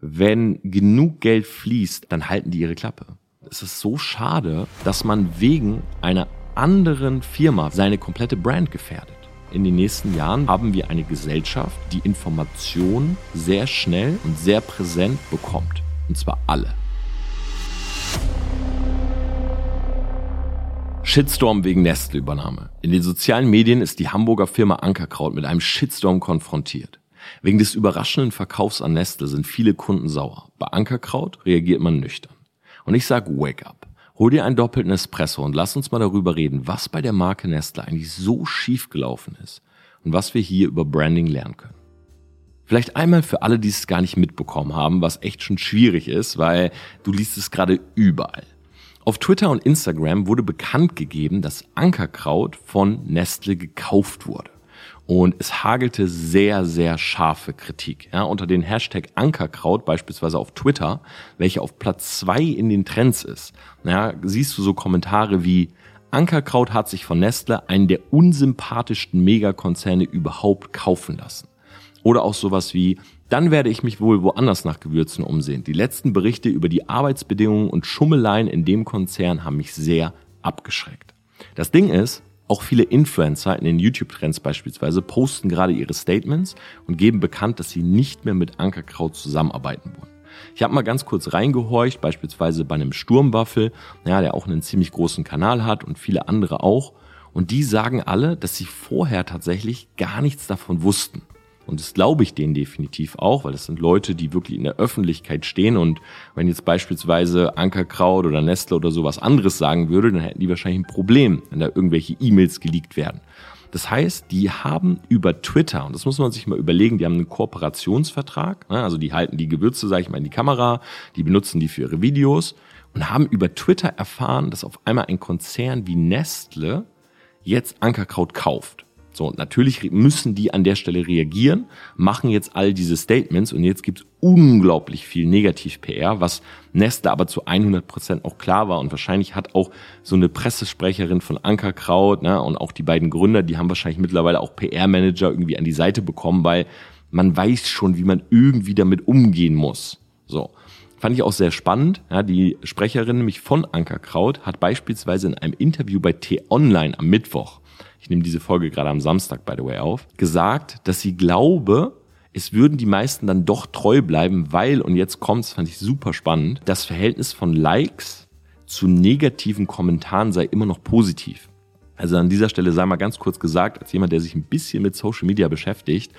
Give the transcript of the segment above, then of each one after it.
wenn genug Geld fließt, dann halten die ihre Klappe. Es ist so schade, dass man wegen einer anderen Firma seine komplette Brand gefährdet. In den nächsten Jahren haben wir eine Gesellschaft, die Informationen sehr schnell und sehr präsent bekommt. Und zwar alle. Shitstorm wegen Nestle-Übernahme. In den sozialen Medien ist die Hamburger Firma Ankerkraut mit einem Shitstorm konfrontiert. Wegen des überraschenden Verkaufs an Nestle sind viele Kunden sauer. Bei Ankerkraut reagiert man nüchtern. Und ich sag wake up. Hol dir einen doppelten Espresso und lass uns mal darüber reden, was bei der Marke Nestle eigentlich so schief gelaufen ist und was wir hier über Branding lernen können. Vielleicht einmal für alle, die es gar nicht mitbekommen haben, was echt schon schwierig ist, weil du liest es gerade überall. Auf Twitter und Instagram wurde bekannt gegeben, dass Ankerkraut von Nestle gekauft wurde. Und es hagelte sehr, sehr scharfe Kritik. Ja, unter den Hashtag Ankerkraut beispielsweise auf Twitter, welcher auf Platz zwei in den Trends ist, ja, siehst du so Kommentare wie Ankerkraut hat sich von Nestle einen der unsympathischsten Megakonzerne überhaupt kaufen lassen. Oder auch sowas wie, dann werde ich mich wohl woanders nach Gewürzen umsehen. Die letzten Berichte über die Arbeitsbedingungen und Schummeleien in dem Konzern haben mich sehr abgeschreckt. Das Ding ist, auch viele Influencer in den YouTube-Trends beispielsweise posten gerade ihre Statements und geben bekannt, dass sie nicht mehr mit Ankerkraut zusammenarbeiten wollen. Ich habe mal ganz kurz reingehorcht, beispielsweise bei einem Sturmwaffel, ja, der auch einen ziemlich großen Kanal hat und viele andere auch. Und die sagen alle, dass sie vorher tatsächlich gar nichts davon wussten. Und das glaube ich denen definitiv auch, weil das sind Leute, die wirklich in der Öffentlichkeit stehen. Und wenn jetzt beispielsweise Ankerkraut oder Nestle oder sowas anderes sagen würde, dann hätten die wahrscheinlich ein Problem, wenn da irgendwelche E-Mails geleakt werden. Das heißt, die haben über Twitter, und das muss man sich mal überlegen, die haben einen Kooperationsvertrag, ne? also die halten die Gewürze, sage ich mal, in die Kamera, die benutzen die für ihre Videos und haben über Twitter erfahren, dass auf einmal ein Konzern wie Nestle jetzt Ankerkraut kauft. So, natürlich müssen die an der Stelle reagieren, machen jetzt all diese Statements und jetzt gibt's unglaublich viel Negativ-PR, was Nestle aber zu 100 Prozent auch klar war und wahrscheinlich hat auch so eine Pressesprecherin von Ankerkraut ne, und auch die beiden Gründer, die haben wahrscheinlich mittlerweile auch PR-Manager irgendwie an die Seite bekommen, weil man weiß schon, wie man irgendwie damit umgehen muss. So. Fand ich auch sehr spannend. Ja, die Sprecherin nämlich von Ankerkraut hat beispielsweise in einem Interview bei T-Online am Mittwoch ich nehme diese Folge gerade am Samstag, by the way, auf, gesagt, dass sie glaube, es würden die meisten dann doch treu bleiben, weil, und jetzt kommt's, fand ich super spannend, das Verhältnis von Likes zu negativen Kommentaren sei immer noch positiv. Also an dieser Stelle sei mal ganz kurz gesagt, als jemand, der sich ein bisschen mit Social Media beschäftigt,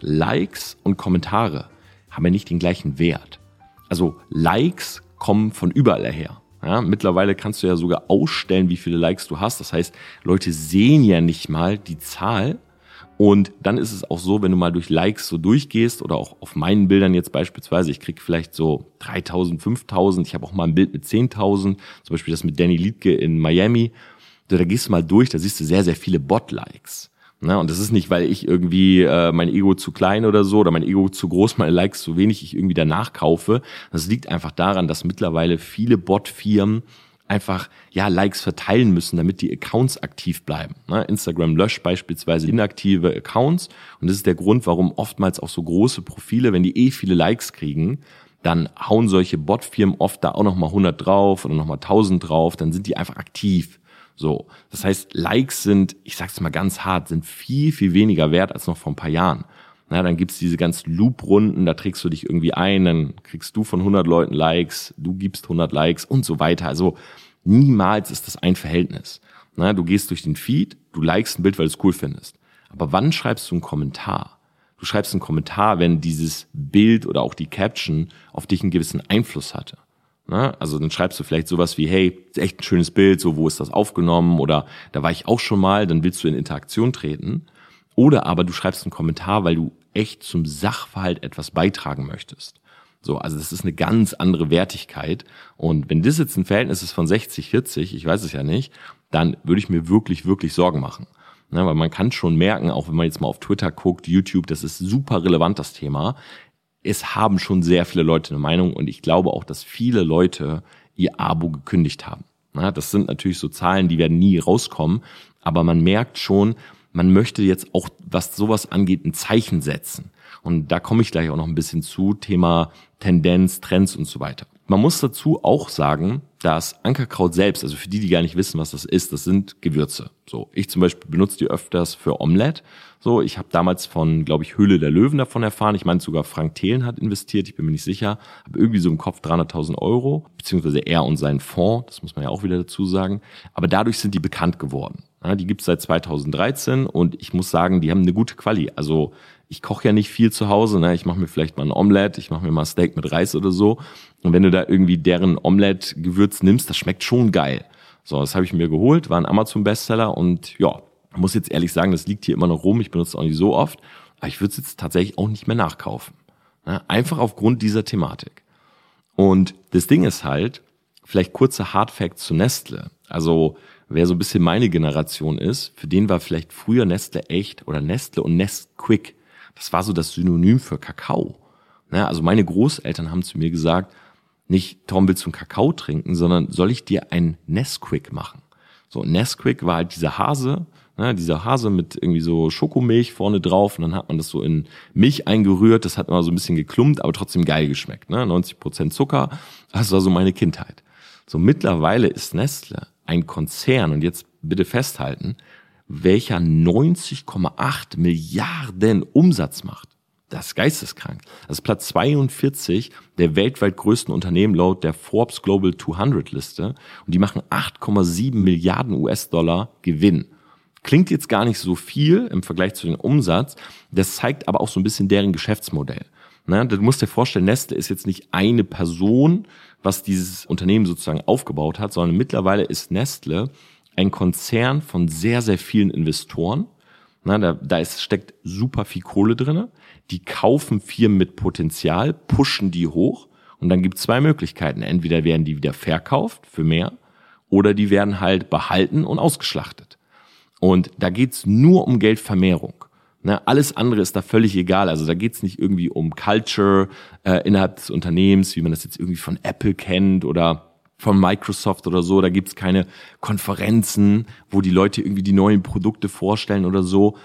Likes und Kommentare haben ja nicht den gleichen Wert. Also Likes kommen von überall her. Ja, mittlerweile kannst du ja sogar ausstellen, wie viele Likes du hast. Das heißt, Leute sehen ja nicht mal die Zahl. Und dann ist es auch so, wenn du mal durch Likes so durchgehst oder auch auf meinen Bildern jetzt beispielsweise, ich krieg vielleicht so 3000, 5000, ich habe auch mal ein Bild mit 10.000, zum Beispiel das mit Danny Liedke in Miami. Da gehst du mal durch, da siehst du sehr, sehr viele Bot-Likes. Ne? Und das ist nicht, weil ich irgendwie äh, mein Ego zu klein oder so oder mein Ego zu groß, meine Likes zu wenig, ich irgendwie danach kaufe. Das liegt einfach daran, dass mittlerweile viele Bot-Firmen einfach ja Likes verteilen müssen, damit die Accounts aktiv bleiben. Ne? Instagram löscht beispielsweise inaktive Accounts und das ist der Grund, warum oftmals auch so große Profile, wenn die eh viele Likes kriegen, dann hauen solche Bot-Firmen oft da auch nochmal 100 drauf oder nochmal 1000 drauf, dann sind die einfach aktiv. So, das heißt, Likes sind, ich sag's mal ganz hart, sind viel, viel weniger wert als noch vor ein paar Jahren. Na, dann gibt's diese ganz Loop-Runden, da trägst du dich irgendwie ein, dann kriegst du von 100 Leuten Likes, du gibst 100 Likes und so weiter. Also niemals ist das ein Verhältnis. Na, du gehst durch den Feed, du likest ein Bild, weil du es cool findest. Aber wann schreibst du einen Kommentar? Du schreibst einen Kommentar, wenn dieses Bild oder auch die Caption auf dich einen gewissen Einfluss hatte. Ne? Also dann schreibst du vielleicht sowas wie, hey, echt ein schönes Bild, so wo ist das aufgenommen oder da war ich auch schon mal, dann willst du in Interaktion treten. Oder aber du schreibst einen Kommentar, weil du echt zum Sachverhalt etwas beitragen möchtest. So, also das ist eine ganz andere Wertigkeit. Und wenn das jetzt ein Verhältnis ist von 60, 40, ich weiß es ja nicht, dann würde ich mir wirklich, wirklich Sorgen machen. Ne, weil man kann schon merken, auch wenn man jetzt mal auf Twitter guckt, YouTube, das ist super relevant, das Thema es haben schon sehr viele Leute eine Meinung und ich glaube auch, dass viele Leute ihr Abo gekündigt haben. das sind natürlich so Zahlen, die werden nie rauskommen, aber man merkt schon, man möchte jetzt auch, was sowas angeht, ein Zeichen setzen. Und da komme ich gleich auch noch ein bisschen zu, Thema Tendenz, Trends und so weiter. Man muss dazu auch sagen, dass Ankerkraut selbst, also für die, die gar nicht wissen, was das ist, das sind Gewürze. So, ich zum Beispiel benutze die öfters für Omelette. So, ich habe damals von, glaube ich, Höhle der Löwen davon erfahren. Ich meine, sogar Frank Thelen hat investiert, ich bin mir nicht sicher. Habe irgendwie so im Kopf 300.000 Euro, beziehungsweise er und sein Fonds, das muss man ja auch wieder dazu sagen. Aber dadurch sind die bekannt geworden. Ja, die gibt's seit 2013 und ich muss sagen, die haben eine gute Quali. Also ich koche ja nicht viel zu Hause, ne? ich mache mir vielleicht mal ein Omelette, ich mache mir mal Steak mit Reis oder so. Und wenn du da irgendwie deren Omelette-Gewürz nimmst, das schmeckt schon geil. So, das habe ich mir geholt, war ein Amazon-Bestseller und ja, muss jetzt ehrlich sagen, das liegt hier immer noch rum, ich benutze es auch nicht so oft, aber ich würde es jetzt tatsächlich auch nicht mehr nachkaufen. Ne? Einfach aufgrund dieser Thematik. Und das Ding ist halt, vielleicht kurze Hardfacts zu Nestle. Also wer so ein bisschen meine Generation ist, für den war vielleicht früher Nestle echt oder Nestle und Nestquick das war so das Synonym für Kakao. Ne? Also meine Großeltern haben zu mir gesagt, nicht Tom willst du einen Kakao trinken, sondern soll ich dir ein Nesquik machen? So, Nesquik war halt dieser Hase, ne, dieser Hase mit irgendwie so Schokomilch vorne drauf und dann hat man das so in Milch eingerührt, das hat immer so ein bisschen geklumpt, aber trotzdem geil geschmeckt, ne? 90 Prozent Zucker, das war so meine Kindheit. So, mittlerweile ist Nestle ein Konzern und jetzt bitte festhalten, welcher 90,8 Milliarden Umsatz macht. Das ist geisteskrank. Das ist Platz 42 der weltweit größten Unternehmen laut der Forbes Global 200 Liste. Und die machen 8,7 Milliarden US-Dollar Gewinn. Klingt jetzt gar nicht so viel im Vergleich zu dem Umsatz. Das zeigt aber auch so ein bisschen deren Geschäftsmodell. Ne? Du musst dir vorstellen, Nestle ist jetzt nicht eine Person, was dieses Unternehmen sozusagen aufgebaut hat, sondern mittlerweile ist Nestle ein Konzern von sehr, sehr vielen Investoren. Na, da, da ist, steckt super viel Kohle drinne. Die kaufen Firmen mit Potenzial, pushen die hoch und dann gibt es zwei Möglichkeiten. Entweder werden die wieder verkauft für mehr oder die werden halt behalten und ausgeschlachtet. Und da geht's nur um Geldvermehrung. Ne, alles andere ist da völlig egal. Also da geht's nicht irgendwie um Culture äh, innerhalb des Unternehmens, wie man das jetzt irgendwie von Apple kennt oder von Microsoft oder so, da gibt's keine Konferenzen, wo die Leute irgendwie die neuen Produkte vorstellen oder so.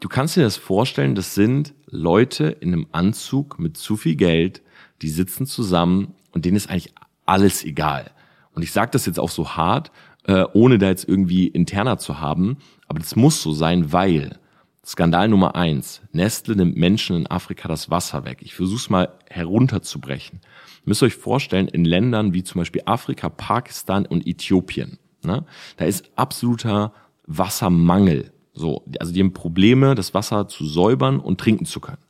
Du kannst dir das vorstellen, das sind Leute in einem Anzug mit zu viel Geld, die sitzen zusammen und denen ist eigentlich alles egal. Und ich sage das jetzt auch so hart, äh, ohne da jetzt irgendwie interner zu haben, aber das muss so sein, weil Skandal Nummer eins, Nestle nimmt Menschen in Afrika das Wasser weg. Ich versuche es mal herunterzubrechen müsst ihr euch vorstellen, in Ländern wie zum Beispiel Afrika, Pakistan und Äthiopien, ne, da ist absoluter Wassermangel. So, also die haben Probleme, das Wasser zu säubern und trinken zu können.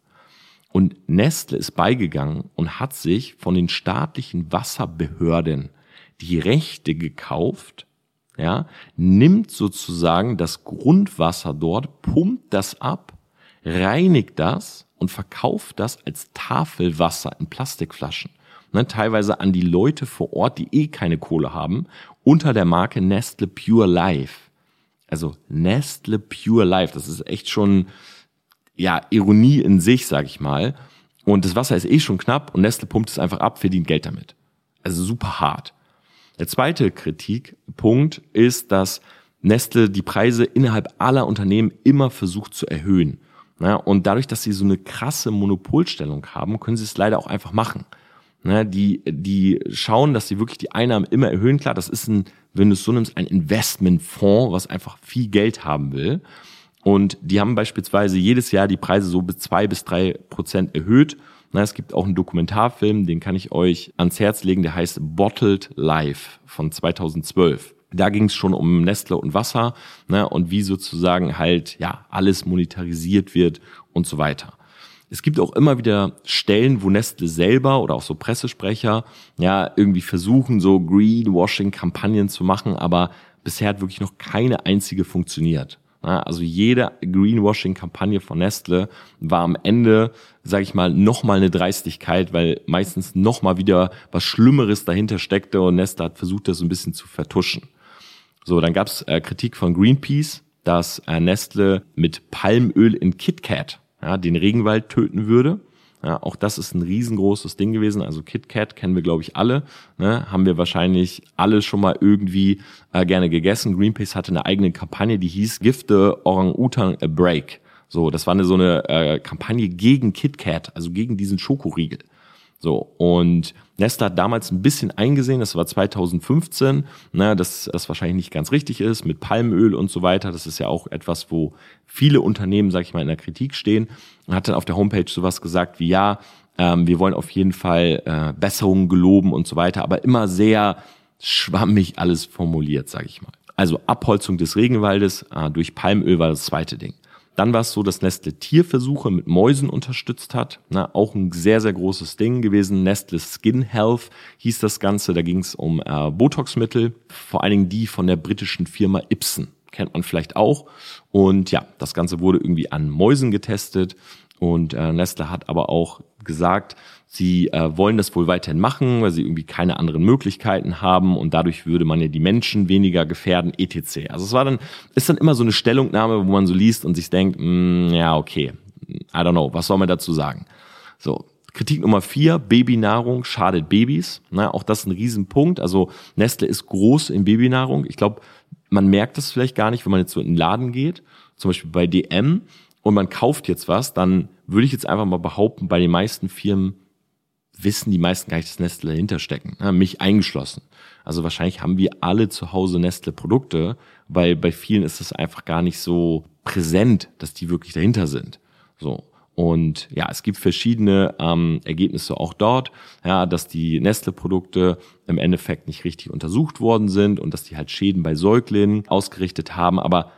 Und Nestle ist beigegangen und hat sich von den staatlichen Wasserbehörden die Rechte gekauft, ja, nimmt sozusagen das Grundwasser dort, pumpt das ab, reinigt das und verkauft das als Tafelwasser in Plastikflaschen ne, teilweise an die Leute vor Ort, die eh keine Kohle haben, unter der Marke Nestle Pure Life. Also Nestle Pure Life, das ist echt schon ja Ironie in sich, sag ich mal. Und das Wasser ist eh schon knapp und Nestle pumpt es einfach ab, verdient Geld damit. Also super hart. Der zweite Kritikpunkt ist, dass Nestle die Preise innerhalb aller Unternehmen immer versucht zu erhöhen. und dadurch, dass sie so eine krasse Monopolstellung haben, können sie es leider auch einfach machen. Die, die schauen, dass sie wirklich die Einnahmen immer erhöhen. Klar, das ist ein, wenn du es so nimmst, ein Investmentfonds, was einfach viel Geld haben will. Und die haben beispielsweise jedes Jahr die Preise so bis zwei bis drei Prozent erhöht. Na, es gibt auch einen Dokumentarfilm, den kann ich euch ans Herz legen, der heißt Bottled Life von 2012. Da ging es schon um Nestle und Wasser ne, und wie sozusagen halt ja alles monetarisiert wird und so weiter. Es gibt auch immer wieder Stellen, wo Nestle selber oder auch so Pressesprecher ja irgendwie versuchen, so Greenwashing-Kampagnen zu machen, aber bisher hat wirklich noch keine einzige funktioniert. Also jede Greenwashing-Kampagne von Nestle war am Ende, sage ich mal, nochmal eine Dreistigkeit, weil meistens nochmal wieder was Schlimmeres dahinter steckte und Nestle hat versucht, das so ein bisschen zu vertuschen. So, dann gab's äh, Kritik von Greenpeace, dass äh, Nestle mit Palmöl in KitKat ja, den Regenwald töten würde. Ja, auch das ist ein riesengroßes Ding gewesen. Also KitKat kennen wir, glaube ich, alle. Ne? Haben wir wahrscheinlich alle schon mal irgendwie äh, gerne gegessen. Greenpeace hatte eine eigene Kampagne, die hieß Give the Orang-Utan a Break. So, das war eine so eine äh, Kampagne gegen KitKat, also gegen diesen Schokoriegel. So, und Nestle hat damals ein bisschen eingesehen, das war 2015, na, dass das wahrscheinlich nicht ganz richtig ist mit Palmöl und so weiter. Das ist ja auch etwas, wo viele Unternehmen, sag ich mal, in der Kritik stehen. Und hat dann auf der Homepage sowas gesagt wie, ja, ähm, wir wollen auf jeden Fall äh, Besserungen geloben und so weiter, aber immer sehr schwammig alles formuliert, sage ich mal. Also Abholzung des Regenwaldes äh, durch Palmöl war das zweite Ding. Dann war es so, dass Nestle Tierversuche mit Mäusen unterstützt hat. Na, auch ein sehr, sehr großes Ding gewesen. Nestle Skin Health hieß das Ganze. Da ging es um äh, Botoxmittel, vor allen Dingen die von der britischen Firma Ibsen. Kennt man vielleicht auch. Und ja, das Ganze wurde irgendwie an Mäusen getestet. Und äh, Nestle hat aber auch gesagt, Sie äh, wollen das wohl weiterhin machen, weil sie irgendwie keine anderen Möglichkeiten haben und dadurch würde man ja die Menschen weniger gefährden, etc. Also es war dann, ist dann immer so eine Stellungnahme, wo man so liest und sich denkt, mm, ja, okay, I don't know, was soll man dazu sagen? So, Kritik Nummer vier, Babynahrung schadet Babys. Na, auch das ist ein Riesenpunkt. Also Nestle ist groß in Babynahrung. Ich glaube, man merkt das vielleicht gar nicht, wenn man jetzt so in den Laden geht, zum Beispiel bei DM, und man kauft jetzt was, dann würde ich jetzt einfach mal behaupten, bei den meisten Firmen wissen die meisten gar nicht, dass Nestle dahinter stecken, ne? mich eingeschlossen. Also wahrscheinlich haben wir alle zu Hause Nestle-Produkte, weil bei vielen ist es einfach gar nicht so präsent, dass die wirklich dahinter sind. So. Und ja, es gibt verschiedene ähm, Ergebnisse auch dort, ja, dass die Nestle-Produkte im Endeffekt nicht richtig untersucht worden sind und dass die halt Schäden bei Säuglingen ausgerichtet haben. Aber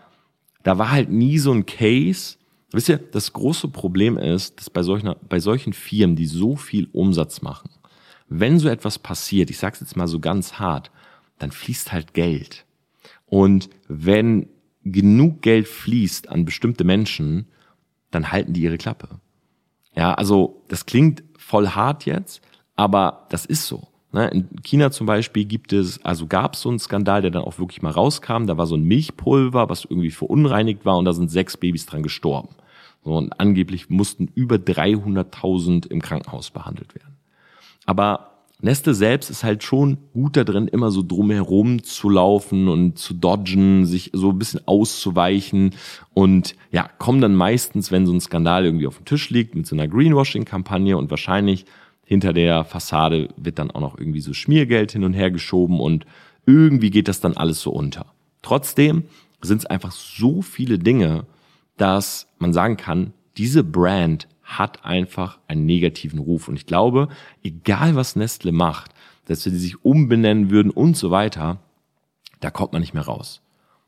da war halt nie so ein Case, Wisst ihr, das große Problem ist, dass bei solchen, bei solchen Firmen, die so viel Umsatz machen, wenn so etwas passiert, ich sage es jetzt mal so ganz hart, dann fließt halt Geld. Und wenn genug Geld fließt an bestimmte Menschen, dann halten die ihre Klappe. Ja, also das klingt voll hart jetzt, aber das ist so. Ne? In China zum Beispiel gibt es, also gab es so einen Skandal, der dann auch wirklich mal rauskam. Da war so ein Milchpulver, was irgendwie verunreinigt war und da sind sechs Babys dran gestorben. Und angeblich mussten über 300.000 im Krankenhaus behandelt werden. Aber Nestle selbst ist halt schon gut da drin, immer so drumherum zu laufen und zu dodgen, sich so ein bisschen auszuweichen und ja, kommen dann meistens, wenn so ein Skandal irgendwie auf dem Tisch liegt, mit so einer Greenwashing-Kampagne und wahrscheinlich hinter der Fassade wird dann auch noch irgendwie so Schmiergeld hin und her geschoben und irgendwie geht das dann alles so unter. Trotzdem sind es einfach so viele Dinge, dass man sagen kann, diese Brand hat einfach einen negativen Ruf. Und ich glaube, egal was Nestle macht, dass wir die sich umbenennen würden und so weiter, da kommt man nicht mehr raus.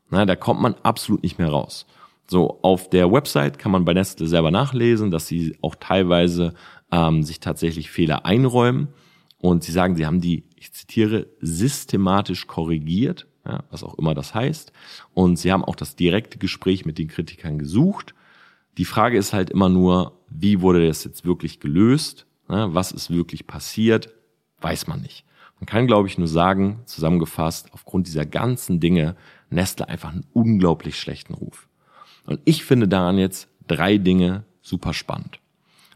Na, da kommt man absolut nicht mehr raus. So, auf der Website kann man bei Nestle selber nachlesen, dass sie auch teilweise ähm, sich tatsächlich Fehler einräumen. Und sie sagen, sie haben die, ich zitiere, systematisch korrigiert ja, was auch immer das heißt. Und sie haben auch das direkte Gespräch mit den Kritikern gesucht. Die Frage ist halt immer nur, wie wurde das jetzt wirklich gelöst? Ja, was ist wirklich passiert? Weiß man nicht. Man kann, glaube ich, nur sagen, zusammengefasst, aufgrund dieser ganzen Dinge, Nestle einfach einen unglaublich schlechten Ruf. Und ich finde daran jetzt drei Dinge super spannend.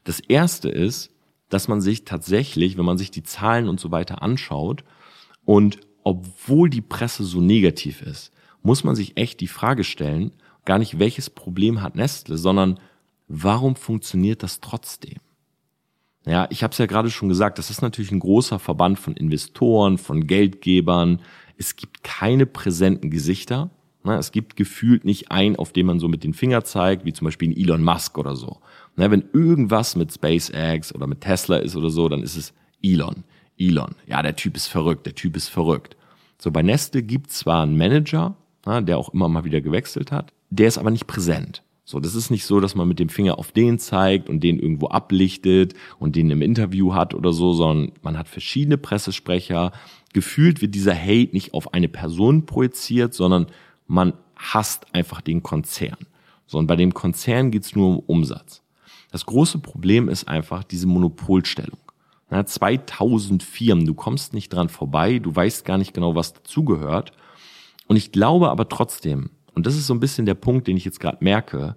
Das erste ist, dass man sich tatsächlich, wenn man sich die Zahlen und so weiter anschaut und obwohl die Presse so negativ ist, muss man sich echt die Frage stellen, gar nicht welches Problem hat Nestle, sondern warum funktioniert das trotzdem? Ja, ich habe es ja gerade schon gesagt, das ist natürlich ein großer Verband von Investoren, von Geldgebern. Es gibt keine präsenten Gesichter. Es gibt gefühlt nicht einen, auf den man so mit den Finger zeigt, wie zum Beispiel Elon Musk oder so. Wenn irgendwas mit SpaceX oder mit Tesla ist oder so, dann ist es Elon. Elon. Ja, der Typ ist verrückt, der Typ ist verrückt. So, bei Nestle gibt zwar einen Manager, der auch immer mal wieder gewechselt hat, der ist aber nicht präsent. So, das ist nicht so, dass man mit dem Finger auf den zeigt und den irgendwo ablichtet und den im Interview hat oder so, sondern man hat verschiedene Pressesprecher. Gefühlt wird dieser Hate nicht auf eine Person projiziert, sondern man hasst einfach den Konzern. So, und bei dem Konzern geht's nur um Umsatz. Das große Problem ist einfach diese Monopolstellung. Na, 2000 Firmen, du kommst nicht dran vorbei, du weißt gar nicht genau, was dazugehört. Und ich glaube aber trotzdem, und das ist so ein bisschen der Punkt, den ich jetzt gerade merke,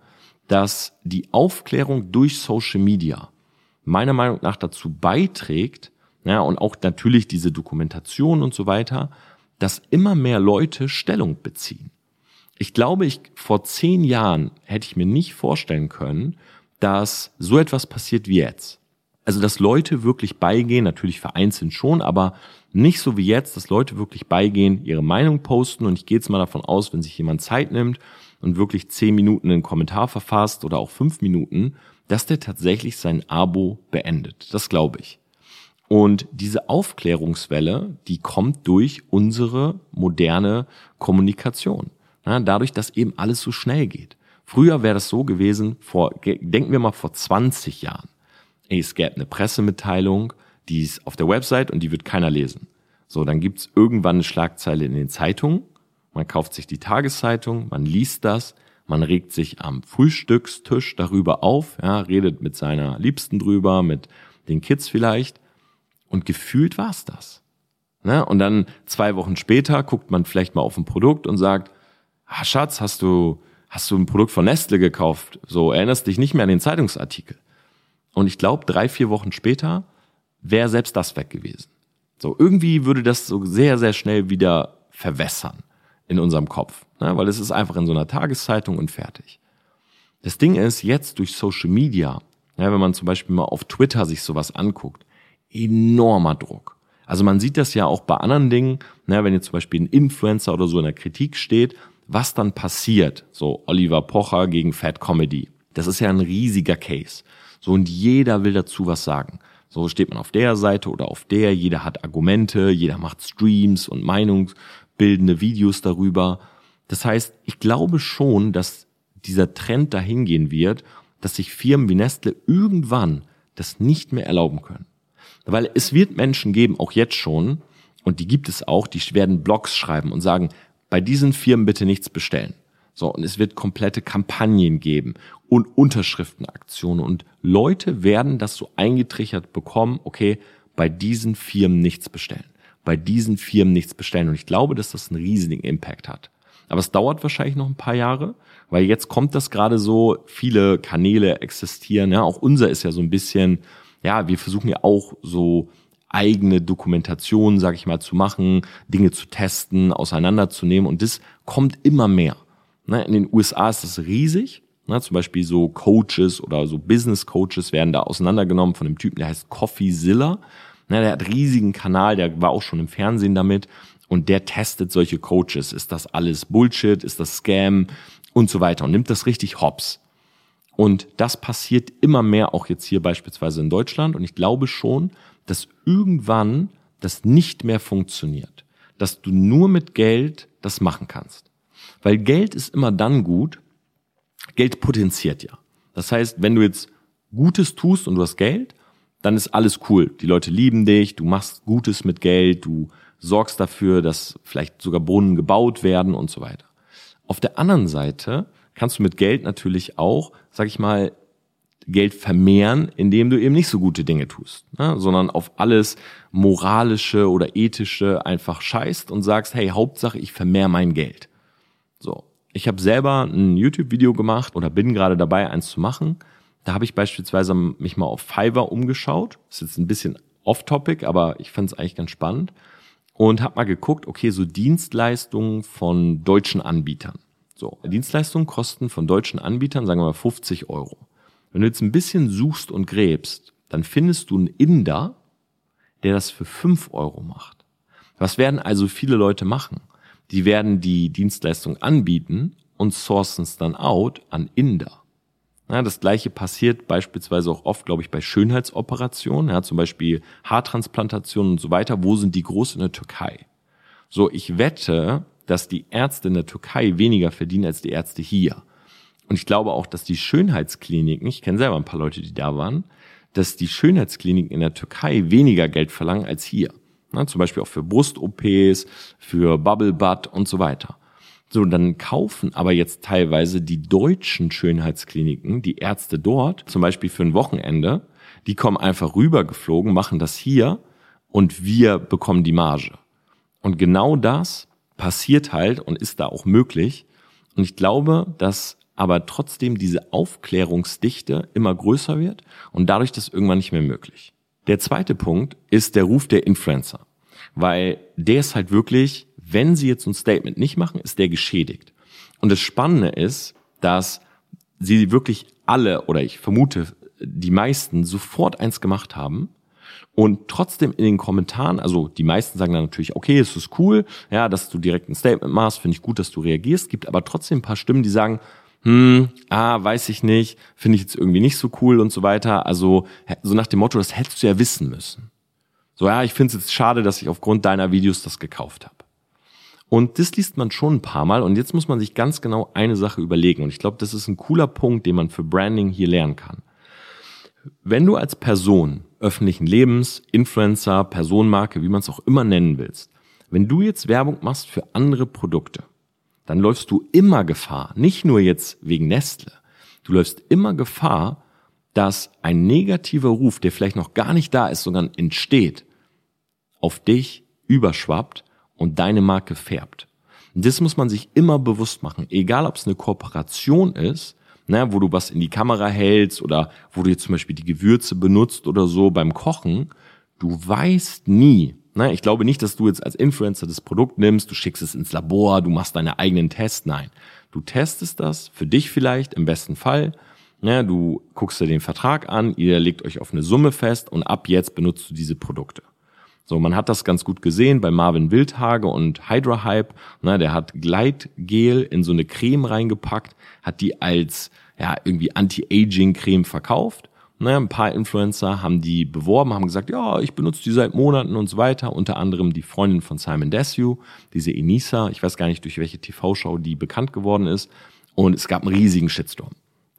dass die Aufklärung durch Social Media meiner Meinung nach dazu beiträgt, ja, und auch natürlich diese Dokumentation und so weiter, dass immer mehr Leute Stellung beziehen. Ich glaube, ich vor zehn Jahren hätte ich mir nicht vorstellen können, dass so etwas passiert wie jetzt. Also, dass Leute wirklich beigehen, natürlich vereinzelt schon, aber nicht so wie jetzt, dass Leute wirklich beigehen, ihre Meinung posten und ich gehe jetzt mal davon aus, wenn sich jemand Zeit nimmt und wirklich zehn Minuten einen Kommentar verfasst oder auch fünf Minuten, dass der tatsächlich sein Abo beendet. Das glaube ich. Und diese Aufklärungswelle, die kommt durch unsere moderne Kommunikation. Ja, dadurch, dass eben alles so schnell geht. Früher wäre das so gewesen, vor, denken wir mal vor 20 Jahren. Es gäbe eine Pressemitteilung, die ist auf der Website und die wird keiner lesen. So, dann gibt's irgendwann eine Schlagzeile in den Zeitungen. Man kauft sich die Tageszeitung, man liest das, man regt sich am Frühstückstisch darüber auf, ja, redet mit seiner Liebsten drüber, mit den Kids vielleicht. Und gefühlt war's das. Ne? Und dann zwei Wochen später guckt man vielleicht mal auf ein Produkt und sagt, ah, Schatz, hast du, hast du ein Produkt von Nestle gekauft? So erinnerst dich nicht mehr an den Zeitungsartikel. Und ich glaube, drei, vier Wochen später wäre selbst das weg gewesen. So, irgendwie würde das so sehr, sehr schnell wieder verwässern in unserem Kopf, ne? weil es ist einfach in so einer Tageszeitung und fertig. Das Ding ist, jetzt durch Social Media, ja, wenn man zum Beispiel mal auf Twitter sich sowas anguckt, enormer Druck. Also man sieht das ja auch bei anderen Dingen, ne, wenn jetzt zum Beispiel ein Influencer oder so in der Kritik steht, was dann passiert. So Oliver Pocher gegen Fat Comedy. Das ist ja ein riesiger Case. So und jeder will dazu was sagen. So steht man auf der Seite oder auf der, jeder hat Argumente, jeder macht Streams und meinungsbildende Videos darüber. Das heißt, ich glaube schon, dass dieser Trend dahin gehen wird, dass sich Firmen wie Nestle irgendwann das nicht mehr erlauben können. Weil es wird Menschen geben, auch jetzt schon, und die gibt es auch, die werden Blogs schreiben und sagen, bei diesen Firmen bitte nichts bestellen. So, und es wird komplette Kampagnen geben und Unterschriftenaktionen und Leute werden das so eingetrichtert bekommen, okay, bei diesen Firmen nichts bestellen. Bei diesen Firmen nichts bestellen. Und ich glaube, dass das einen riesigen Impact hat. Aber es dauert wahrscheinlich noch ein paar Jahre, weil jetzt kommt das gerade so, viele Kanäle existieren, ja, auch unser ist ja so ein bisschen, ja, wir versuchen ja auch so eigene Dokumentation, sag ich mal, zu machen, Dinge zu testen, auseinanderzunehmen und das kommt immer mehr. Ne, in den USA ist das riesig. Ne, zum Beispiel so Coaches oder so Business Coaches werden da auseinandergenommen von einem Typen, der heißt CoffeeZilla. Ne, der hat riesigen Kanal, der war auch schon im Fernsehen damit und der testet solche Coaches. Ist das alles Bullshit? Ist das Scam? Und so weiter und nimmt das richtig hops. Und das passiert immer mehr auch jetzt hier beispielsweise in Deutschland und ich glaube schon, dass irgendwann das nicht mehr funktioniert. Dass du nur mit Geld das machen kannst. Weil Geld ist immer dann gut, Geld potenziert ja. Das heißt, wenn du jetzt Gutes tust und du hast Geld, dann ist alles cool. Die Leute lieben dich, du machst Gutes mit Geld, du sorgst dafür, dass vielleicht sogar Brunnen gebaut werden und so weiter. Auf der anderen Seite kannst du mit Geld natürlich auch, sag ich mal, Geld vermehren, indem du eben nicht so gute Dinge tust, ne? sondern auf alles moralische oder ethische einfach scheißt und sagst, hey, Hauptsache ich vermehr mein Geld. So. Ich habe selber ein YouTube-Video gemacht oder bin gerade dabei, eins zu machen. Da habe ich beispielsweise mich mal auf Fiverr umgeschaut. Ist jetzt ein bisschen off-topic, aber ich fand es eigentlich ganz spannend. Und habe mal geguckt, okay, so Dienstleistungen von deutschen Anbietern. So, Dienstleistungen kosten von deutschen Anbietern, sagen wir mal, 50 Euro. Wenn du jetzt ein bisschen suchst und gräbst, dann findest du einen Inder, der das für 5 Euro macht. Was werden also viele Leute machen? Die werden die Dienstleistung anbieten und sourcen es dann out an Inder. Ja, das gleiche passiert beispielsweise auch oft, glaube ich, bei Schönheitsoperationen, ja, zum Beispiel Haartransplantationen und so weiter. Wo sind die groß in der Türkei? So, ich wette, dass die Ärzte in der Türkei weniger verdienen als die Ärzte hier. Und ich glaube auch, dass die Schönheitskliniken, ich kenne selber ein paar Leute, die da waren, dass die Schönheitskliniken in der Türkei weniger Geld verlangen als hier. Ne, zum Beispiel auch für Brust-OPs, für Bubble Butt und so weiter. So, dann kaufen aber jetzt teilweise die deutschen Schönheitskliniken, die Ärzte dort, zum Beispiel für ein Wochenende, die kommen einfach rübergeflogen, machen das hier und wir bekommen die Marge. Und genau das passiert halt und ist da auch möglich. Und ich glaube, dass aber trotzdem diese Aufklärungsdichte immer größer wird und dadurch das irgendwann nicht mehr möglich. Der zweite Punkt ist der Ruf der Influencer, weil der ist halt wirklich, wenn sie jetzt ein Statement nicht machen, ist der geschädigt. Und das Spannende ist, dass sie wirklich alle, oder ich vermute, die meisten sofort eins gemacht haben und trotzdem in den Kommentaren, also die meisten sagen dann natürlich, okay, es ist cool, ja, dass du direkt ein Statement machst, finde ich gut, dass du reagierst, gibt aber trotzdem ein paar Stimmen, die sagen, hm, ah, weiß ich nicht, finde ich jetzt irgendwie nicht so cool und so weiter. Also so nach dem Motto, das hättest du ja wissen müssen. So, ja, ich finde es jetzt schade, dass ich aufgrund deiner Videos das gekauft habe. Und das liest man schon ein paar Mal und jetzt muss man sich ganz genau eine Sache überlegen. Und ich glaube, das ist ein cooler Punkt, den man für Branding hier lernen kann. Wenn du als Person öffentlichen Lebens, Influencer, Personenmarke, wie man es auch immer nennen willst, wenn du jetzt Werbung machst für andere Produkte, dann läufst du immer Gefahr, nicht nur jetzt wegen Nestle, du läufst immer Gefahr, dass ein negativer Ruf, der vielleicht noch gar nicht da ist, sondern entsteht, auf dich überschwappt und deine Marke färbt. Das muss man sich immer bewusst machen, egal ob es eine Kooperation ist, ne, wo du was in die Kamera hältst oder wo du jetzt zum Beispiel die Gewürze benutzt oder so beim Kochen, du weißt nie, Ne? Ich glaube nicht, dass du jetzt als Influencer das Produkt nimmst, du schickst es ins Labor, du machst deine eigenen Tests. Nein, du testest das für dich vielleicht im besten Fall. Ne? Du guckst dir den Vertrag an, ihr legt euch auf eine Summe fest und ab jetzt benutzt du diese Produkte. So, man hat das ganz gut gesehen bei Marvin Wildhage und Hydra Hype. Ne, der hat Gleitgel in so eine Creme reingepackt, hat die als ja irgendwie Anti-Aging-Creme verkauft Ne, ein paar Influencer haben die beworben, haben gesagt, ja, ich benutze die seit Monaten und so weiter. Unter anderem die Freundin von Simon Desue, diese Enisa. Ich weiß gar nicht, durch welche TV-Show die bekannt geworden ist. Und es gab einen riesigen Shitstorm.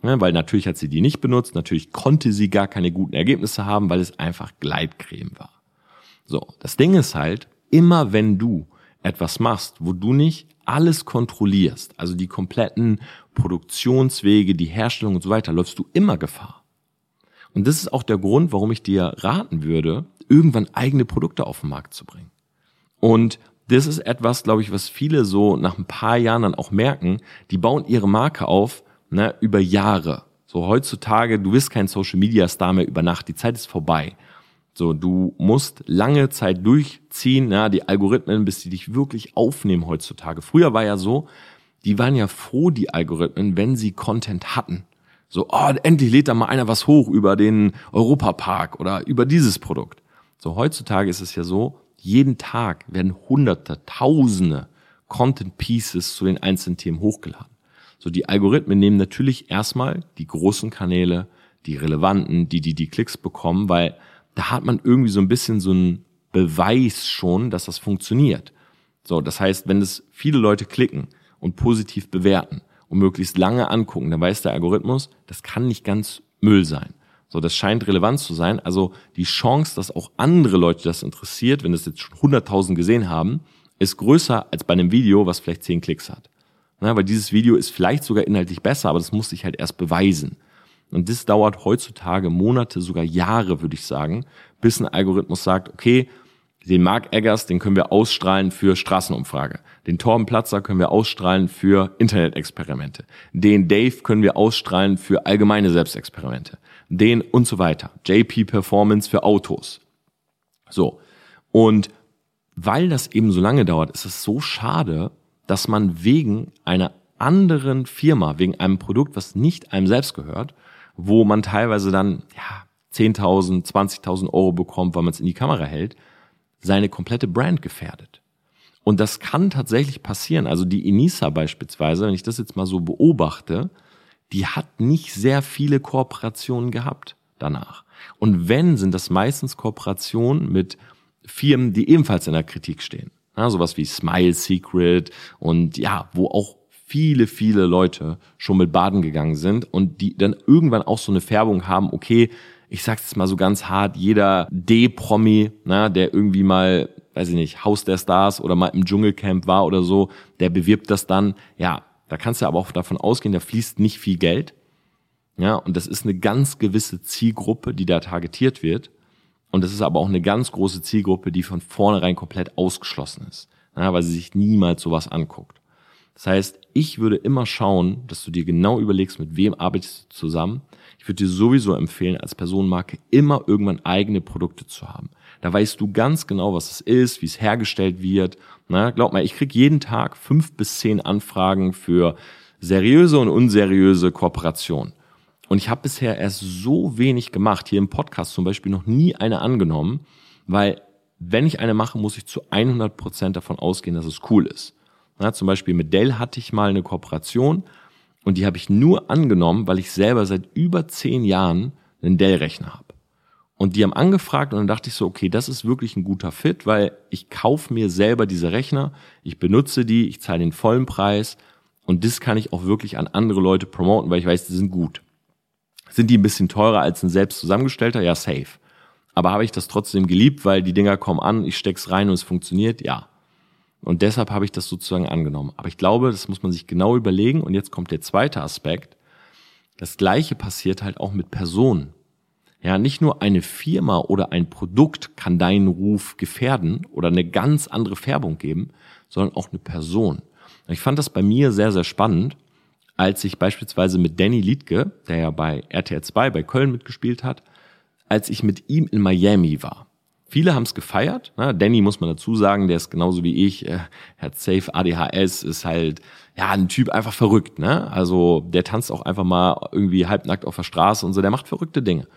Ne, weil natürlich hat sie die nicht benutzt. Natürlich konnte sie gar keine guten Ergebnisse haben, weil es einfach Gleitcreme war. So, das Ding ist halt, immer wenn du etwas machst, wo du nicht alles kontrollierst, also die kompletten Produktionswege, die Herstellung und so weiter, läufst du immer Gefahr und das ist auch der Grund, warum ich dir raten würde, irgendwann eigene Produkte auf den Markt zu bringen. Und das ist etwas, glaube ich, was viele so nach ein paar Jahren dann auch merken. Die bauen ihre Marke auf ne, über Jahre. So heutzutage, du bist kein Social Media Star mehr über Nacht. Die Zeit ist vorbei. So, du musst lange Zeit durchziehen, ja, die Algorithmen, bis die dich wirklich aufnehmen heutzutage. Früher war ja so, die waren ja froh, die Algorithmen, wenn sie Content hatten. So, oh, endlich lädt da mal einer was hoch über den Europapark oder über dieses Produkt. So, heutzutage ist es ja so, jeden Tag werden hunderte, tausende Content Pieces zu den einzelnen Themen hochgeladen. So, die Algorithmen nehmen natürlich erstmal die großen Kanäle, die relevanten, die, die die Klicks bekommen, weil da hat man irgendwie so ein bisschen so einen Beweis schon, dass das funktioniert. So, das heißt, wenn es viele Leute klicken und positiv bewerten, und möglichst lange angucken, dann weiß der Algorithmus, das kann nicht ganz Müll sein. So, das scheint relevant zu sein. Also die Chance, dass auch andere Leute das interessiert, wenn das jetzt schon 100.000 gesehen haben, ist größer als bei einem Video, was vielleicht 10 Klicks hat. Na, weil dieses Video ist vielleicht sogar inhaltlich besser, aber das muss sich halt erst beweisen. Und das dauert heutzutage Monate, sogar Jahre, würde ich sagen, bis ein Algorithmus sagt, okay, den Mark Eggers, den können wir ausstrahlen für Straßenumfrage. Den Torben Platzer können wir ausstrahlen für Internet-Experimente. Den Dave können wir ausstrahlen für allgemeine Selbstexperimente. Den und so weiter. JP Performance für Autos. So. Und weil das eben so lange dauert, ist es so schade, dass man wegen einer anderen Firma, wegen einem Produkt, was nicht einem selbst gehört, wo man teilweise dann, ja, 10.000, 20.000 Euro bekommt, weil man es in die Kamera hält, seine komplette Brand gefährdet. Und das kann tatsächlich passieren. Also die Enisa beispielsweise, wenn ich das jetzt mal so beobachte, die hat nicht sehr viele Kooperationen gehabt danach. Und wenn, sind das meistens Kooperationen mit Firmen, die ebenfalls in der Kritik stehen. Ja, sowas wie Smile Secret und ja, wo auch viele, viele Leute schon mit Baden gegangen sind und die dann irgendwann auch so eine Färbung haben, okay, ich sag's jetzt mal so ganz hart, jeder D-Promi, na, der irgendwie mal, weiß ich nicht, Haus der Stars oder mal im Dschungelcamp war oder so, der bewirbt das dann. Ja, da kannst du aber auch davon ausgehen, da fließt nicht viel Geld. Ja, und das ist eine ganz gewisse Zielgruppe, die da targetiert wird. Und das ist aber auch eine ganz große Zielgruppe, die von vornherein komplett ausgeschlossen ist, ja, weil sie sich niemals sowas anguckt. Das heißt, ich würde immer schauen, dass du dir genau überlegst, mit wem arbeitest du zusammen. Ich würde dir sowieso empfehlen, als Personenmarke immer irgendwann eigene Produkte zu haben. Da weißt du ganz genau, was es ist, wie es hergestellt wird. Na, glaub mal, ich krieg jeden Tag fünf bis zehn Anfragen für seriöse und unseriöse Kooperationen. Und ich habe bisher erst so wenig gemacht, hier im Podcast zum Beispiel noch nie eine angenommen, weil wenn ich eine mache, muss ich zu 100 Prozent davon ausgehen, dass es cool ist. Na, zum Beispiel mit Dell hatte ich mal eine Kooperation und die habe ich nur angenommen, weil ich selber seit über zehn Jahren einen Dell-Rechner habe. Und die haben angefragt und dann dachte ich so, okay, das ist wirklich ein guter Fit, weil ich kaufe mir selber diese Rechner, ich benutze die, ich zahle den vollen Preis und das kann ich auch wirklich an andere Leute promoten, weil ich weiß, die sind gut. Sind die ein bisschen teurer als ein selbst zusammengestellter? Ja, safe. Aber habe ich das trotzdem geliebt, weil die Dinger kommen an, ich steck's rein und es funktioniert? Ja. Und deshalb habe ich das sozusagen angenommen. Aber ich glaube, das muss man sich genau überlegen. Und jetzt kommt der zweite Aspekt. Das Gleiche passiert halt auch mit Personen. Ja, nicht nur eine Firma oder ein Produkt kann deinen Ruf gefährden oder eine ganz andere Färbung geben, sondern auch eine Person. Ich fand das bei mir sehr, sehr spannend, als ich beispielsweise mit Danny Liedke, der ja bei RTL 2 bei Köln mitgespielt hat, als ich mit ihm in Miami war. Viele haben es gefeiert. Ne? Danny muss man dazu sagen, der ist genauso wie ich, äh, hat safe ADHS, ist halt ja ein Typ einfach verrückt. Ne? Also der tanzt auch einfach mal irgendwie halbnackt auf der Straße und so. Der macht verrückte Dinge.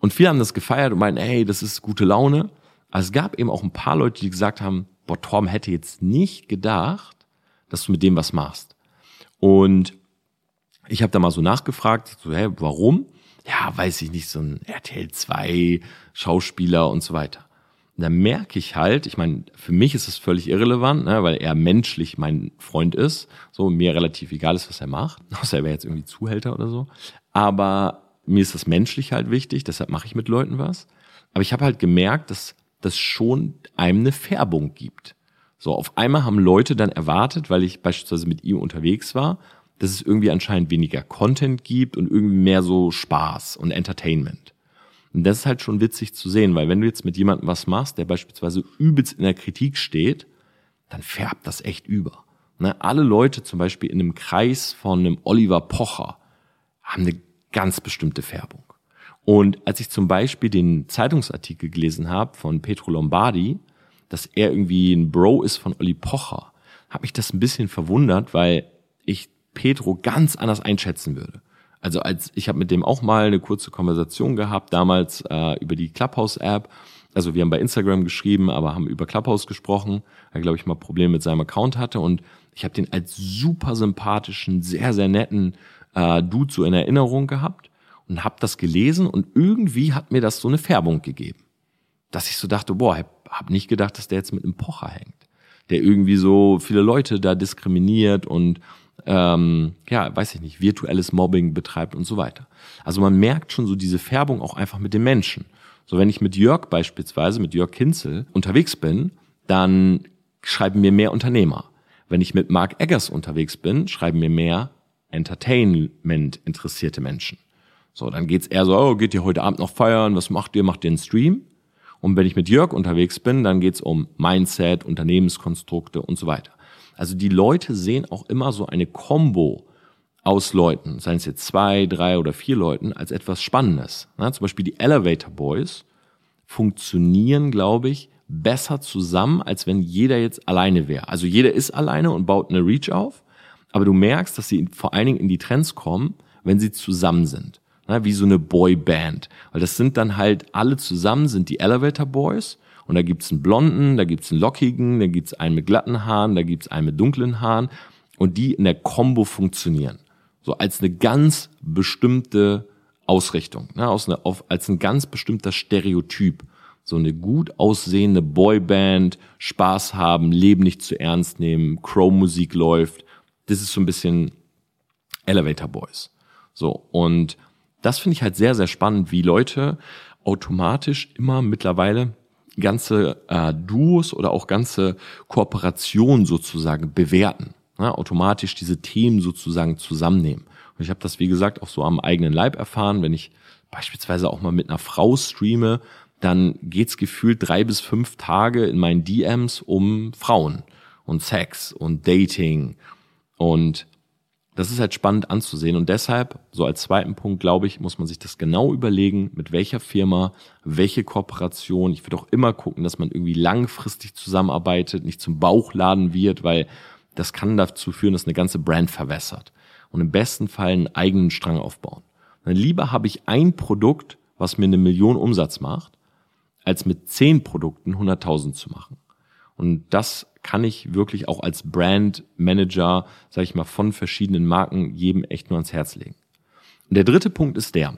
Und viele haben das gefeiert und meinen, ey, das ist gute Laune. Aber es gab eben auch ein paar Leute, die gesagt haben, boah, Torben hätte jetzt nicht gedacht, dass du mit dem was machst. Und ich habe da mal so nachgefragt, so, hä, warum? Ja, weiß ich nicht, so ein RTL 2 Schauspieler und so weiter. Und da merke ich halt, ich meine, für mich ist es völlig irrelevant, ne, weil er menschlich mein Freund ist, so mir relativ egal ist, was er macht, außer er wäre jetzt irgendwie Zuhälter oder so. Aber mir ist das menschlich halt wichtig, deshalb mache ich mit Leuten was. Aber ich habe halt gemerkt, dass das schon einem eine Färbung gibt. So, auf einmal haben Leute dann erwartet, weil ich beispielsweise mit ihm unterwegs war, dass es irgendwie anscheinend weniger Content gibt und irgendwie mehr so Spaß und Entertainment. Und das ist halt schon witzig zu sehen, weil wenn du jetzt mit jemandem was machst, der beispielsweise übelst in der Kritik steht, dann färbt das echt über. Ne? Alle Leute zum Beispiel in einem Kreis von einem Oliver Pocher haben eine ganz bestimmte Färbung. Und als ich zum Beispiel den Zeitungsartikel gelesen habe von Petro Lombardi, dass er irgendwie ein Bro ist von Olli Pocher, hat mich das ein bisschen verwundert, weil Petro ganz anders einschätzen würde. Also als ich habe mit dem auch mal eine kurze Konversation gehabt, damals äh, über die Clubhouse-App. Also wir haben bei Instagram geschrieben, aber haben über Clubhouse gesprochen, weil glaube ich mal Probleme mit seinem Account hatte und ich habe den als super sympathischen, sehr sehr netten äh, Dude so in Erinnerung gehabt und habe das gelesen und irgendwie hat mir das so eine Färbung gegeben, dass ich so dachte, boah, hab, hab nicht gedacht, dass der jetzt mit einem Pocher hängt, der irgendwie so viele Leute da diskriminiert und ähm, ja, weiß ich nicht, virtuelles Mobbing betreibt und so weiter. Also man merkt schon so diese Färbung auch einfach mit den Menschen. So wenn ich mit Jörg beispielsweise, mit Jörg Kinzel unterwegs bin, dann schreiben mir mehr Unternehmer. Wenn ich mit Mark Eggers unterwegs bin, schreiben mir mehr Entertainment interessierte Menschen. So, dann geht's eher so, oh, geht ihr heute Abend noch feiern? Was macht ihr? Macht ihr einen Stream? Und wenn ich mit Jörg unterwegs bin, dann geht's um Mindset, Unternehmenskonstrukte und so weiter. Also die Leute sehen auch immer so eine Combo aus Leuten, seien es jetzt zwei, drei oder vier Leuten, als etwas Spannendes. Na, zum Beispiel die Elevator Boys funktionieren, glaube ich, besser zusammen, als wenn jeder jetzt alleine wäre. Also jeder ist alleine und baut eine Reach auf, aber du merkst, dass sie vor allen Dingen in die Trends kommen, wenn sie zusammen sind. Na, wie so eine Boyband. Weil das sind dann halt alle zusammen, sind die Elevator Boys. Und da gibt's einen blonden, da gibt's einen lockigen, da gibt's einen mit glatten Haaren, da gibt's einen mit dunklen Haaren. Und die in der Combo funktionieren. So als eine ganz bestimmte Ausrichtung, ne, aus eine, auf, als ein ganz bestimmter Stereotyp. So eine gut aussehende Boyband, Spaß haben, Leben nicht zu ernst nehmen, Crow-Musik läuft das ist so ein bisschen Elevator Boys. So, und das finde ich halt sehr, sehr spannend, wie Leute automatisch immer mittlerweile ganze äh, Duos oder auch ganze Kooperationen sozusagen bewerten. Ne? Automatisch diese Themen sozusagen zusammennehmen. Und ich habe das, wie gesagt, auch so am eigenen Leib erfahren, wenn ich beispielsweise auch mal mit einer Frau streame, dann geht's gefühlt drei bis fünf Tage in meinen DMs um Frauen und Sex und Dating Und das ist halt spannend anzusehen. Und deshalb, so als zweiten Punkt, glaube ich, muss man sich das genau überlegen, mit welcher Firma, welche Kooperation. Ich würde auch immer gucken, dass man irgendwie langfristig zusammenarbeitet, nicht zum Bauchladen wird, weil das kann dazu führen, dass eine ganze Brand verwässert. Und im besten Fall einen eigenen Strang aufbauen. Dann lieber habe ich ein Produkt, was mir eine Million Umsatz macht, als mit zehn Produkten 100.000 zu machen. Und das kann ich wirklich auch als Brand Manager, sage ich mal, von verschiedenen Marken jedem echt nur ans Herz legen. Und der dritte Punkt ist der,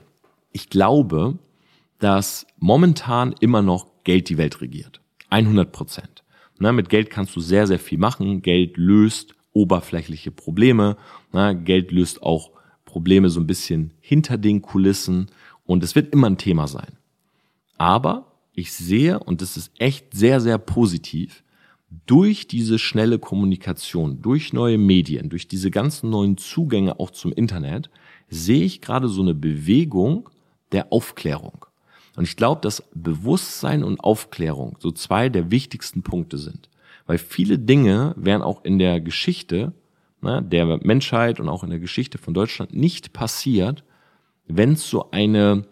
ich glaube, dass momentan immer noch Geld die Welt regiert. 100 Prozent. Mit Geld kannst du sehr, sehr viel machen. Geld löst oberflächliche Probleme. Na, Geld löst auch Probleme so ein bisschen hinter den Kulissen. Und es wird immer ein Thema sein. Aber ich sehe, und das ist echt sehr, sehr positiv, durch diese schnelle Kommunikation, durch neue Medien, durch diese ganzen neuen Zugänge auch zum Internet, sehe ich gerade so eine Bewegung der Aufklärung. Und ich glaube, dass Bewusstsein und Aufklärung so zwei der wichtigsten Punkte sind. Weil viele Dinge wären auch in der Geschichte ne, der Menschheit und auch in der Geschichte von Deutschland nicht passiert, wenn es so eine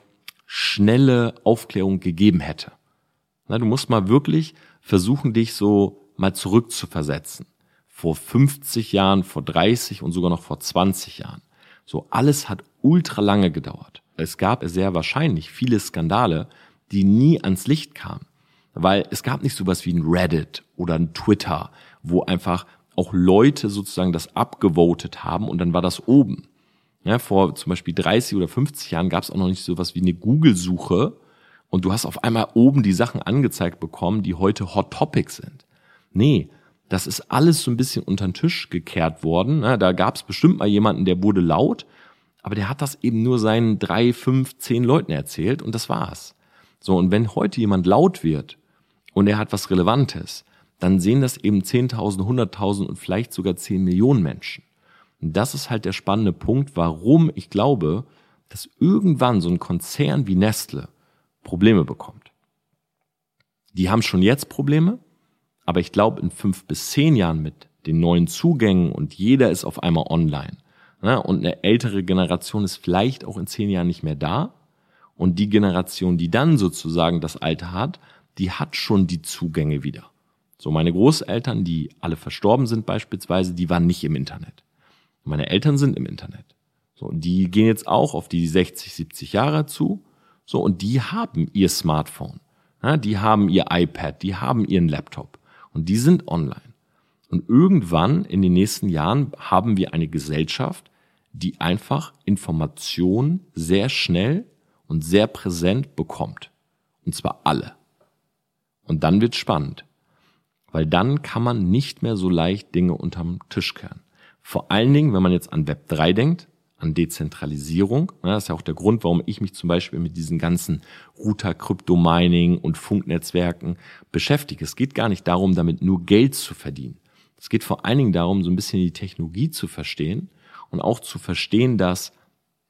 schnelle Aufklärung gegeben hätte. Na, du musst mal wirklich versuchen, dich so mal zurückzuversetzen. Vor 50 Jahren, vor 30 und sogar noch vor 20 Jahren. So alles hat ultra lange gedauert. Es gab sehr wahrscheinlich viele Skandale, die nie ans Licht kamen. Weil es gab nicht sowas wie ein Reddit oder ein Twitter, wo einfach auch Leute sozusagen das abgevotet haben und dann war das oben. Ja, vor zum Beispiel 30 oder 50 Jahren gab es auch noch nicht sowas wie eine Google-Suche und du hast auf einmal oben die Sachen angezeigt bekommen, die heute Hot Topics sind. Nee, das ist alles so ein bisschen unter den Tisch gekehrt worden. Da gab es bestimmt mal jemanden, der wurde laut, aber der hat das eben nur seinen drei, fünf, zehn Leuten erzählt und das war's. So, und wenn heute jemand laut wird und er hat was Relevantes, dann sehen das eben 10.000, 100.000 und vielleicht sogar 10 Millionen Menschen. Und das ist halt der spannende Punkt, warum ich glaube, dass irgendwann so ein Konzern wie Nestle Probleme bekommt. Die haben schon jetzt Probleme, aber ich glaube, in fünf bis zehn Jahren mit den neuen Zugängen und jeder ist auf einmal online. Ne? Und eine ältere Generation ist vielleicht auch in zehn Jahren nicht mehr da. Und die Generation, die dann sozusagen das Alter hat, die hat schon die Zugänge wieder. So meine Großeltern, die alle verstorben sind beispielsweise, die waren nicht im Internet. Meine Eltern sind im Internet. So, und die gehen jetzt auch auf die 60, 70 Jahre zu. So, und die haben ihr Smartphone. Ja, die haben ihr iPad, die haben ihren Laptop. Und die sind online. Und irgendwann in den nächsten Jahren haben wir eine Gesellschaft, die einfach Informationen sehr schnell und sehr präsent bekommt. Und zwar alle. Und dann wird spannend. Weil dann kann man nicht mehr so leicht Dinge unterm Tisch kehren. Vor allen Dingen, wenn man jetzt an Web 3 denkt, an Dezentralisierung. Das ist ja auch der Grund, warum ich mich zum Beispiel mit diesen ganzen Router, Kryptomining und Funknetzwerken beschäftige. Es geht gar nicht darum, damit nur Geld zu verdienen. Es geht vor allen Dingen darum, so ein bisschen die Technologie zu verstehen und auch zu verstehen, dass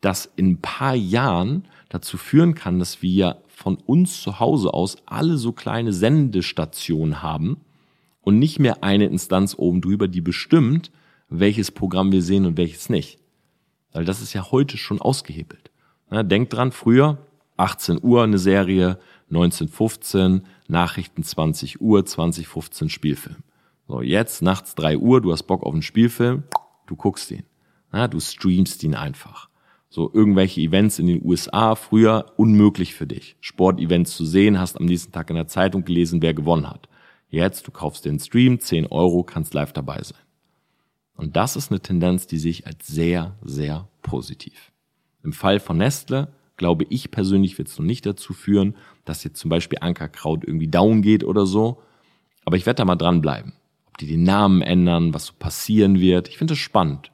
das in ein paar Jahren dazu führen kann, dass wir von uns zu Hause aus alle so kleine Sendestationen haben und nicht mehr eine Instanz oben drüber, die bestimmt, welches Programm wir sehen und welches nicht. Weil das ist ja heute schon ausgehebelt. Ja, denkt dran, früher 18 Uhr eine Serie, 1915 Nachrichten 20 Uhr, 2015 Spielfilm. So, jetzt nachts 3 Uhr, du hast Bock auf einen Spielfilm, du guckst ihn. Ja, du streamst ihn einfach. So irgendwelche Events in den USA früher unmöglich für dich. Sportevents zu sehen, hast am nächsten Tag in der Zeitung gelesen, wer gewonnen hat. Jetzt, du kaufst den Stream, 10 Euro, kannst live dabei sein. Und das ist eine Tendenz, die sehe ich als sehr, sehr positiv. Im Fall von Nestle glaube ich persönlich wird es noch nicht dazu führen, dass jetzt zum Beispiel Ankerkraut irgendwie down geht oder so. Aber ich werde da mal dranbleiben. Ob die den Namen ändern, was so passieren wird. Ich finde es spannend.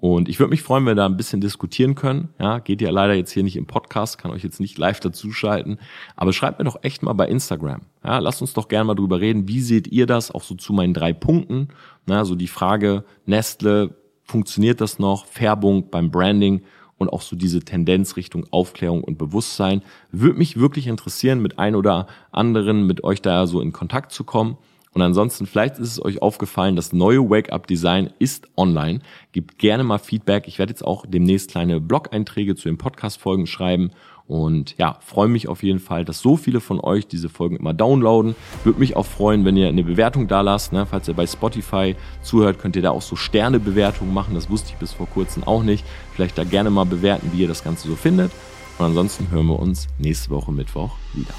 Und ich würde mich freuen, wenn wir da ein bisschen diskutieren können. Ja, geht ja leider jetzt hier nicht im Podcast, kann euch jetzt nicht live dazuschalten. Aber schreibt mir doch echt mal bei Instagram. Ja, lasst uns doch gerne mal drüber reden. Wie seht ihr das? Auch so zu meinen drei Punkten. Na, so die Frage Nestle, funktioniert das noch? Färbung beim Branding und auch so diese Tendenz Richtung Aufklärung und Bewusstsein. Würde mich wirklich interessieren, mit ein oder anderen mit euch da so in Kontakt zu kommen. Und ansonsten, vielleicht ist es euch aufgefallen, das neue Wake-up-Design ist online. Gebt gerne mal Feedback. Ich werde jetzt auch demnächst kleine Blog-Einträge zu den Podcast-Folgen schreiben. Und ja, freue mich auf jeden Fall, dass so viele von euch diese Folgen immer downloaden. Würde mich auch freuen, wenn ihr eine Bewertung da lasst. Ne? Falls ihr bei Spotify zuhört, könnt ihr da auch so Sternebewertungen machen. Das wusste ich bis vor kurzem auch nicht. Vielleicht da gerne mal bewerten, wie ihr das Ganze so findet. Und ansonsten hören wir uns nächste Woche Mittwoch wieder.